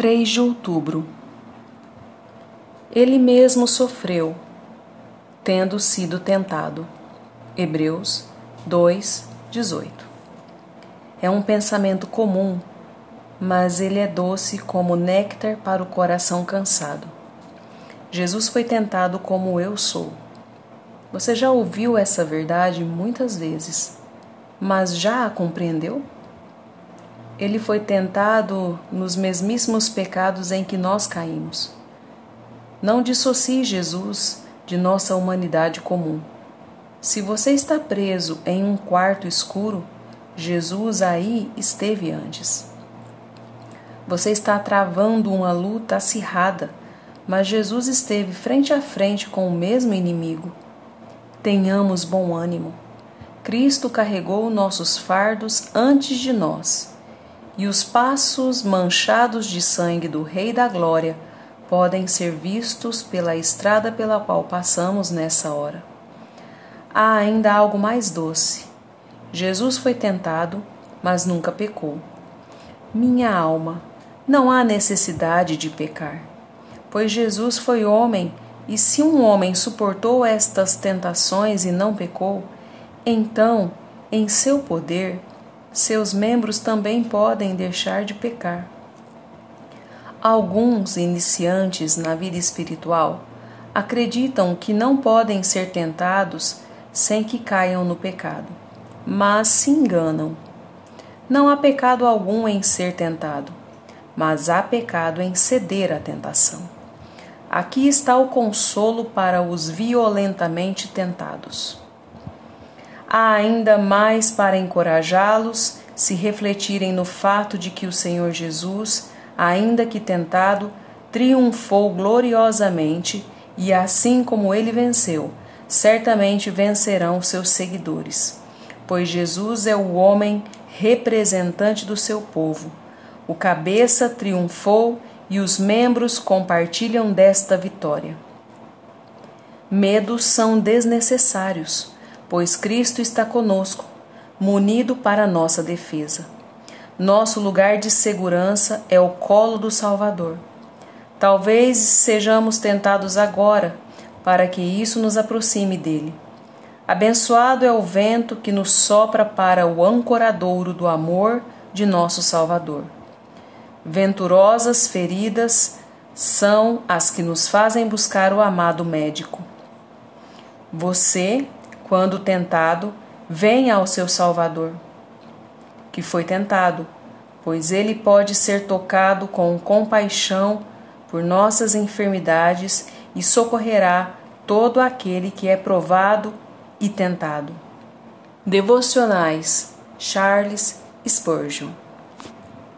3 de outubro. Ele mesmo sofreu, tendo sido tentado. Hebreus 2, 18. É um pensamento comum, mas ele é doce como néctar para o coração cansado. Jesus foi tentado como eu sou. Você já ouviu essa verdade muitas vezes, mas já a compreendeu? Ele foi tentado nos mesmíssimos pecados em que nós caímos. Não dissocie Jesus de nossa humanidade comum. Se você está preso em um quarto escuro, Jesus aí esteve antes. Você está travando uma luta acirrada, mas Jesus esteve frente a frente com o mesmo inimigo. Tenhamos bom ânimo. Cristo carregou nossos fardos antes de nós e os passos manchados de sangue do Rei da Glória podem ser vistos pela estrada pela qual passamos nessa hora. Há ainda algo mais doce. Jesus foi tentado, mas nunca pecou. Minha alma, não há necessidade de pecar, pois Jesus foi homem, e se um homem suportou estas tentações e não pecou, então, em seu poder, seus membros também podem deixar de pecar. Alguns iniciantes na vida espiritual acreditam que não podem ser tentados sem que caiam no pecado, mas se enganam. Não há pecado algum em ser tentado, mas há pecado em ceder à tentação. Aqui está o consolo para os violentamente tentados há ainda mais para encorajá-los se refletirem no fato de que o Senhor Jesus, ainda que tentado, triunfou gloriosamente e assim como ele venceu, certamente vencerão seus seguidores. Pois Jesus é o homem representante do seu povo. O cabeça triunfou e os membros compartilham desta vitória. Medos são desnecessários pois Cristo está conosco, munido para nossa defesa. Nosso lugar de segurança é o colo do Salvador. Talvez sejamos tentados agora, para que isso nos aproxime dele. Abençoado é o vento que nos sopra para o ancoradouro do amor de nosso Salvador. Venturosas feridas são as que nos fazem buscar o amado médico. Você quando tentado, venha ao seu Salvador, que foi tentado, pois ele pode ser tocado com compaixão por nossas enfermidades e socorrerá todo aquele que é provado e tentado. Devocionais Charles Spurgeon